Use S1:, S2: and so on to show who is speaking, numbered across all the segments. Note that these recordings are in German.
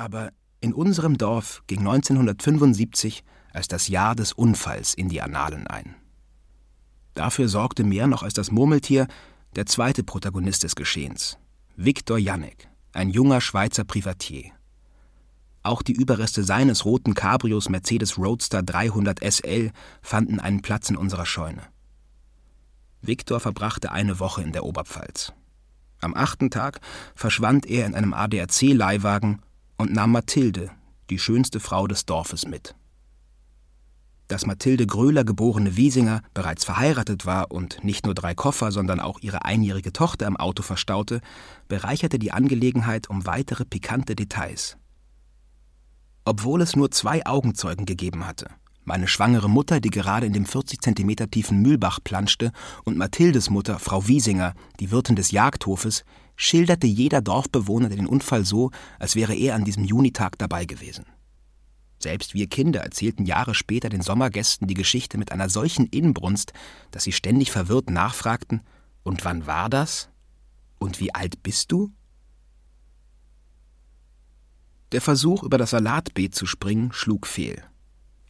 S1: Aber in unserem Dorf ging 1975 als das Jahr des Unfalls in die Annalen ein. Dafür sorgte mehr noch als das Murmeltier der zweite Protagonist des Geschehens, Viktor Janek, ein junger Schweizer Privatier. Auch die Überreste seines roten Cabrios Mercedes Roadster 300 SL fanden einen Platz in unserer Scheune. Viktor verbrachte eine Woche in der Oberpfalz. Am achten Tag verschwand er in einem ADAC-Leihwagen und nahm Mathilde, die schönste Frau des Dorfes, mit. Dass Mathilde Gröler geborene Wiesinger bereits verheiratet war und nicht nur drei Koffer, sondern auch ihre einjährige Tochter im Auto verstaute, bereicherte die Angelegenheit um weitere pikante Details. Obwohl es nur zwei Augenzeugen gegeben hatte, meine schwangere Mutter, die gerade in dem 40 Zentimeter tiefen Mühlbach planschte, und Mathildes Mutter, Frau Wiesinger, die Wirtin des Jagdhofes, schilderte jeder Dorfbewohner den Unfall so, als wäre er an diesem Junitag dabei gewesen. Selbst wir Kinder erzählten Jahre später den Sommergästen die Geschichte mit einer solchen Inbrunst, dass sie ständig verwirrt nachfragten: Und wann war das? Und wie alt bist du? Der Versuch, über das Salatbeet zu springen, schlug fehl.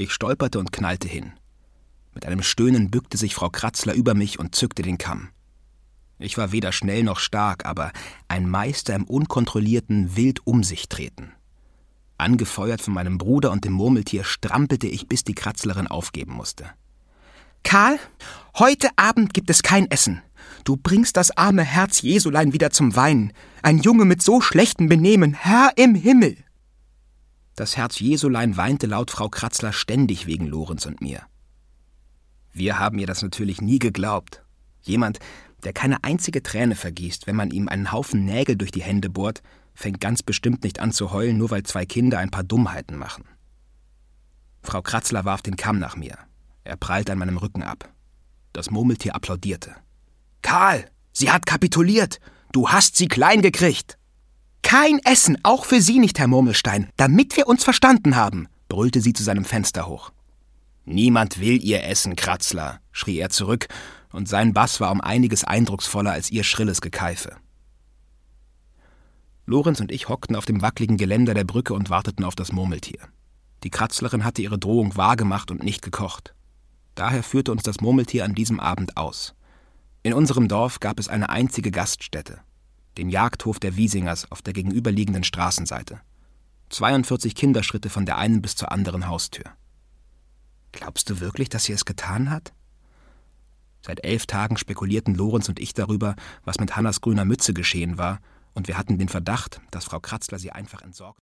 S1: Ich stolperte und knallte hin. Mit einem Stöhnen bückte sich Frau Kratzler über mich und zückte den Kamm. Ich war weder schnell noch stark, aber ein Meister im unkontrollierten Wild um sich treten. Angefeuert von meinem Bruder und dem Murmeltier strampelte ich, bis die Kratzlerin aufgeben musste. Karl, heute Abend gibt es kein Essen. Du bringst das arme Herz Jesulein wieder zum Weinen. Ein Junge mit so schlechtem Benehmen, Herr im Himmel. Das Herz Jesulein weinte laut Frau Kratzler ständig wegen Lorenz und mir. Wir haben ihr das natürlich nie geglaubt. Jemand, der keine einzige Träne vergießt, wenn man ihm einen Haufen Nägel durch die Hände bohrt, fängt ganz bestimmt nicht an zu heulen, nur weil zwei Kinder ein paar Dummheiten machen. Frau Kratzler warf den Kamm nach mir. Er prallte an meinem Rücken ab. Das Murmeltier applaudierte. Karl, sie hat kapituliert. Du hast sie klein gekriegt. Kein Essen, auch für Sie nicht, Herr Murmelstein, damit wir uns verstanden haben, brüllte sie zu seinem Fenster hoch. Niemand will ihr Essen, Kratzler, schrie er zurück, und sein Bass war um einiges eindrucksvoller als ihr schrilles Gekeife. Lorenz und ich hockten auf dem wackligen Geländer der Brücke und warteten auf das Murmeltier. Die Kratzlerin hatte ihre Drohung wahrgemacht und nicht gekocht. Daher führte uns das Murmeltier an diesem Abend aus. In unserem Dorf gab es eine einzige Gaststätte, den Jagdhof der Wiesingers auf der gegenüberliegenden Straßenseite. 42 Kinderschritte von der einen bis zur anderen Haustür. Glaubst du wirklich, dass sie es getan hat? Seit elf Tagen spekulierten Lorenz und ich darüber, was mit Hannas grüner Mütze geschehen war, und wir hatten den Verdacht, dass Frau Kratzler sie einfach entsorgt